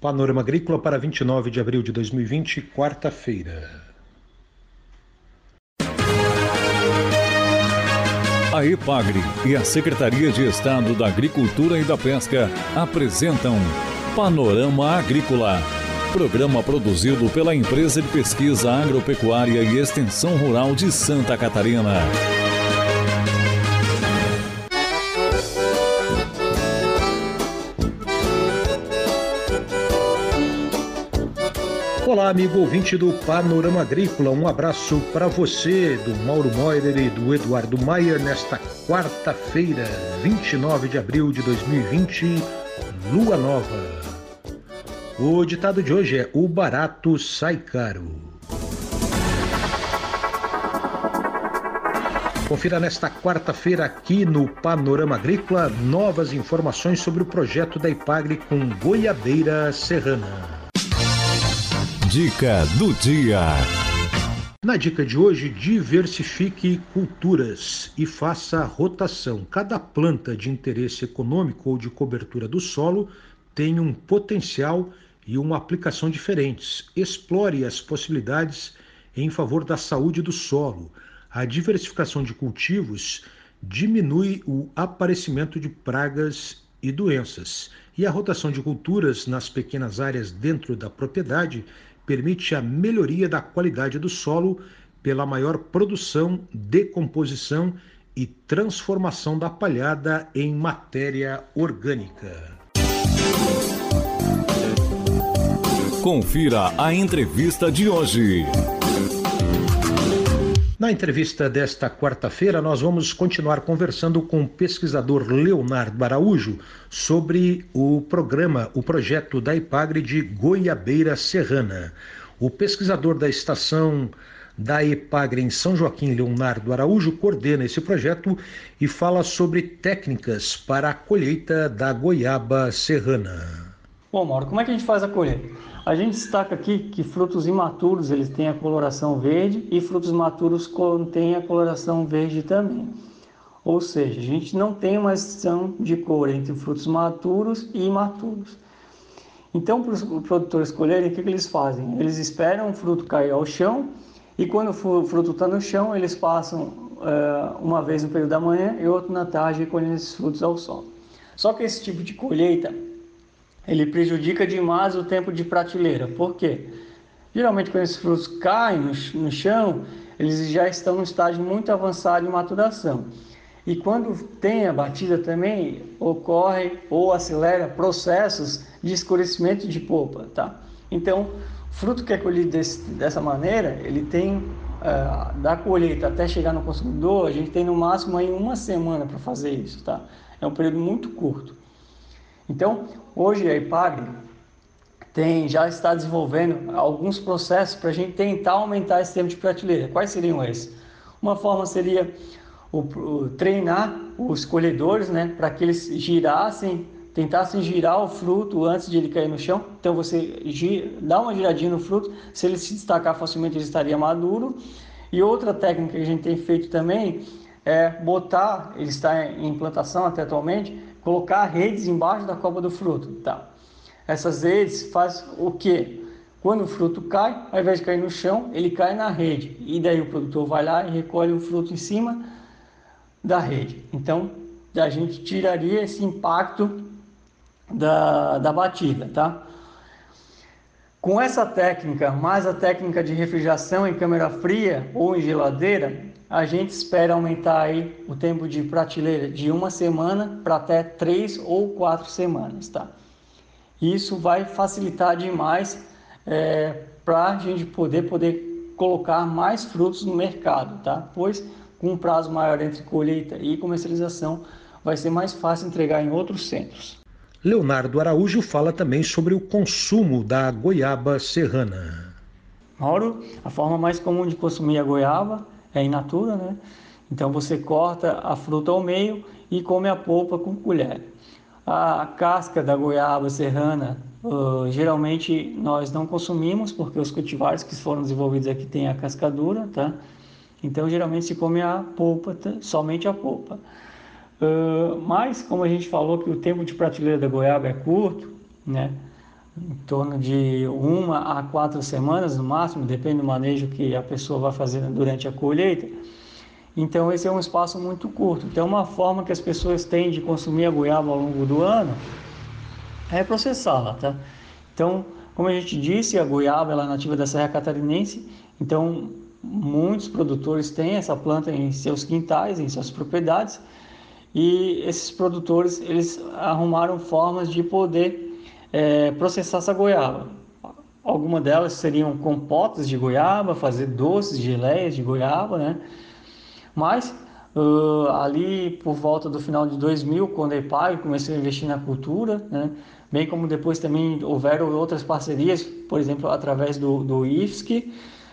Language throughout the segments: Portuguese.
Panorama Agrícola para 29 de abril de 2020, quarta-feira. A EPAGRE e a Secretaria de Estado da Agricultura e da Pesca apresentam Panorama Agrícola, programa produzido pela Empresa de Pesquisa Agropecuária e Extensão Rural de Santa Catarina. Amigo ouvinte do Panorama Agrícola. Um abraço para você, do Mauro Moirer e do Eduardo Maier, nesta quarta-feira, 29 de abril de 2020, lua nova. O ditado de hoje é: O barato sai caro. Confira nesta quarta-feira aqui no Panorama Agrícola novas informações sobre o projeto da Ipagre com Goiabeira Serrana. Dica do dia. Na dica de hoje, diversifique culturas e faça rotação. Cada planta de interesse econômico ou de cobertura do solo tem um potencial e uma aplicação diferentes. Explore as possibilidades em favor da saúde do solo. A diversificação de cultivos diminui o aparecimento de pragas e doenças. E a rotação de culturas nas pequenas áreas dentro da propriedade permite a melhoria da qualidade do solo pela maior produção, decomposição e transformação da palhada em matéria orgânica. Confira a entrevista de hoje. Na entrevista desta quarta-feira, nós vamos continuar conversando com o pesquisador Leonardo Araújo sobre o programa, o projeto da IPAGRE de Goiabeira Serrana. O pesquisador da estação da IPAGRE em São Joaquim, Leonardo Araújo, coordena esse projeto e fala sobre técnicas para a colheita da goiaba serrana. Bom, Mauro, como é que a gente faz a colheita? A gente destaca aqui que frutos imaturos eles têm a coloração verde e frutos maturos contêm a coloração verde também. Ou seja, a gente não tem uma distinção de cor entre frutos maturos e imaturos. Então, para os produtores escolherem, o que, que eles fazem? Eles esperam o fruto cair ao chão e quando o fruto está no chão, eles passam uh, uma vez no período da manhã e outro na tarde colhendo esses frutos ao sol. Só que esse tipo de colheita ele prejudica demais o tempo de prateleira. Por quê? Geralmente, quando esses frutos caem no, no chão, eles já estão num estágio muito avançado de maturação. E quando tem a batida também, ocorre ou acelera processos de escurecimento de polpa, tá? Então, fruto que é colhido desse, dessa maneira, ele tem uh, da colheita até chegar no consumidor, a gente tem no máximo aí uma semana para fazer isso, tá? É um período muito curto. Então, hoje a IPAGRE tem, já está desenvolvendo alguns processos para a gente tentar aumentar esse tempo de prateleira. Quais seriam esses? Uma forma seria o, o, treinar os colhedores, né, para que eles girassem, tentassem girar o fruto antes de ele cair no chão. Então você gira, dá uma giradinha no fruto, se ele se destacar facilmente ele estaria maduro. E outra técnica que a gente tem feito também é botar, ele está em implantação até atualmente, colocar redes embaixo da copa do fruto, tá? Essas redes faz o quê? Quando o fruto cai, ao invés de cair no chão, ele cai na rede. E daí o produtor vai lá e recolhe o fruto em cima da rede. Então, a gente tiraria esse impacto da, da batida, tá? Com essa técnica, mais a técnica de refrigeração em câmara fria ou em geladeira, a gente espera aumentar aí o tempo de prateleira de uma semana para até três ou quatro semanas, tá? Isso vai facilitar demais é, para a gente poder, poder colocar mais frutos no mercado, tá? Pois com um prazo maior entre colheita e comercialização, vai ser mais fácil entregar em outros centros. Leonardo Araújo fala também sobre o consumo da goiaba serrana. Mauro, a forma mais comum de consumir a goiaba é in natura, né? Então você corta a fruta ao meio e come a polpa com colher. A casca da goiaba serrana, uh, geralmente nós não consumimos porque os cultivares que foram desenvolvidos aqui têm a cascadura, tá? Então geralmente se come a polpa, tá? somente a polpa. Uh, mas como a gente falou que o tempo de prateleira da goiaba é curto, né? Em torno de uma a quatro semanas no máximo, depende do manejo que a pessoa vai fazer durante a colheita. Então esse é um espaço muito curto. Então uma forma que as pessoas têm de consumir a goiaba ao longo do ano é processá-la, tá? Então, como a gente disse, a goiaba ela é nativa da Serra Catarinense, então muitos produtores têm essa planta em seus quintais, em suas propriedades, e esses produtores eles arrumaram formas de poder é, processar essa goiaba. Algumas delas seriam compotas de goiaba, fazer doces, geleias de goiaba, né? Mas uh, ali por volta do final de 2000, quando a EPAG começou a investir na cultura, né? bem como depois também houveram outras parcerias, por exemplo, através do, do IFSC,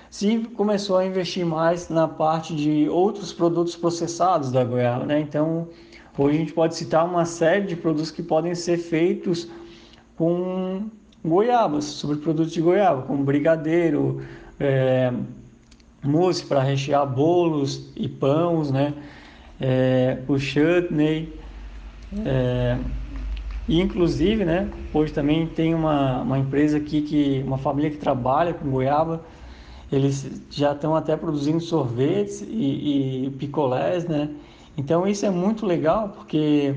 se começou a investir mais na parte de outros produtos processados da goiaba. Né? Então, hoje a gente pode citar uma série de produtos que podem ser feitos com goiabas, sobre produtos de goiaba, como brigadeiro, é, mousse para rechear bolos e pães, né? É, o chutney, é, e inclusive, né? Hoje também tem uma, uma empresa aqui que uma família que trabalha com goiaba, eles já estão até produzindo sorvetes e, e picolés, né? Então isso é muito legal porque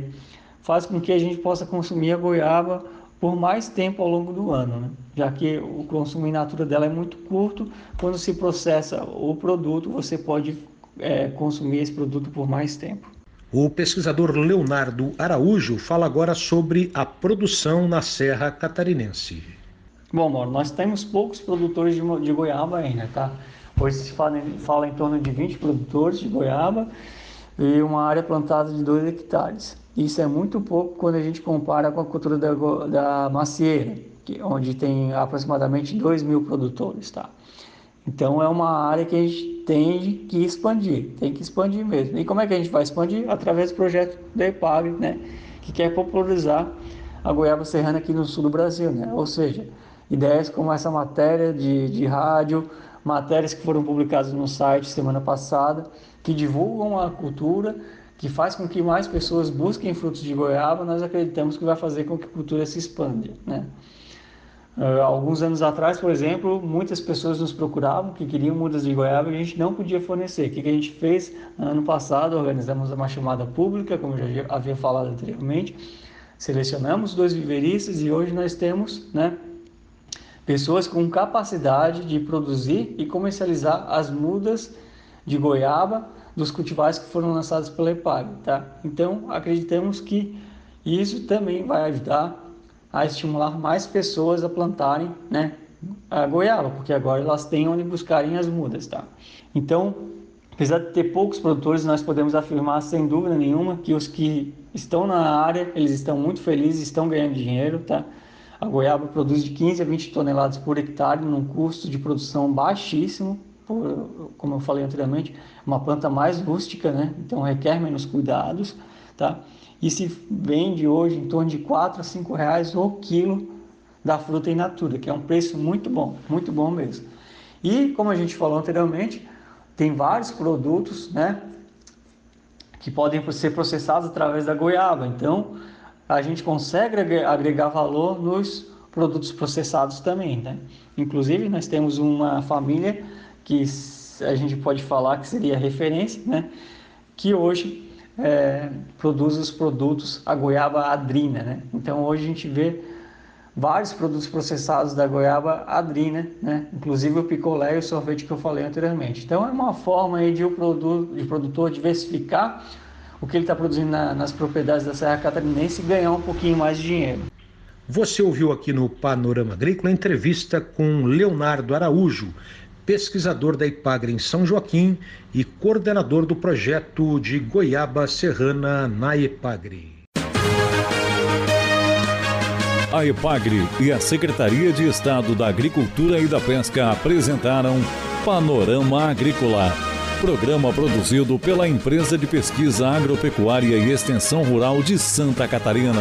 faz com que a gente possa consumir a goiaba por mais tempo ao longo do ano, né? já que o consumo in natura dela é muito curto. Quando se processa o produto, você pode é, consumir esse produto por mais tempo. O pesquisador Leonardo Araújo fala agora sobre a produção na Serra Catarinense. Bom, Mauro, nós temos poucos produtores de, de goiaba ainda, tá? Hoje se fala, fala em torno de 20 produtores de goiaba e uma área plantada de 2 hectares. Isso é muito pouco quando a gente compara com a cultura da, da macieira, que, onde tem aproximadamente 2 mil produtores. Tá? Então é uma área que a gente tem que expandir, tem que expandir mesmo. E como é que a gente vai expandir? Através do projeto da EPAG, né? que quer popularizar a goiaba serrana aqui no sul do Brasil. Né? Ou seja, ideias como essa matéria de, de rádio, matérias que foram publicadas no site semana passada, que divulgam a cultura que faz com que mais pessoas busquem frutos de goiaba, nós acreditamos que vai fazer com que a cultura se expanda. Né? Uh, alguns anos atrás, por exemplo, muitas pessoas nos procuravam que queriam mudas de goiaba e a gente não podia fornecer. O que, que a gente fez? Ano passado, organizamos uma chamada pública, como eu já havia falado anteriormente, selecionamos dois viveristas e hoje nós temos né, pessoas com capacidade de produzir e comercializar as mudas de goiaba dos cultivares que foram lançados pela EPAG, tá? Então, acreditamos que isso também vai ajudar a estimular mais pessoas a plantarem, né, a goiaba, porque agora elas têm onde buscarem as mudas, tá? Então, apesar de ter poucos produtores, nós podemos afirmar sem dúvida nenhuma que os que estão na área, eles estão muito felizes, estão ganhando dinheiro, tá? A goiaba produz de 15 a 20 toneladas por hectare num custo de produção baixíssimo, por, como eu falei anteriormente, uma planta mais rústica, né? Então requer menos cuidados, tá? E se vende hoje em torno de 4 a 5 reais o quilo da fruta in natura, que é um preço muito bom, muito bom mesmo. E como a gente falou anteriormente, tem vários produtos, né? Que podem ser processados através da goiaba. Então a gente consegue agregar valor nos produtos processados também, né? Inclusive nós temos uma família que a gente pode falar que seria referência, né? que hoje é, produz os produtos, a goiaba adrina. Né? Então hoje a gente vê vários produtos processados da goiaba adrina, né? inclusive o picolé e o sorvete que eu falei anteriormente. Então é uma forma aí de o produto, de produtor diversificar o que ele está produzindo na, nas propriedades da Serra Catarinense e ganhar um pouquinho mais de dinheiro. Você ouviu aqui no Panorama Agrícola a entrevista com Leonardo Araújo, pesquisador da IPAGRE em São Joaquim e coordenador do projeto de Goiaba Serrana na IPAGRE. A IPAGRE e a Secretaria de Estado da Agricultura e da Pesca apresentaram Panorama Agrícola, programa produzido pela Empresa de Pesquisa Agropecuária e Extensão Rural de Santa Catarina.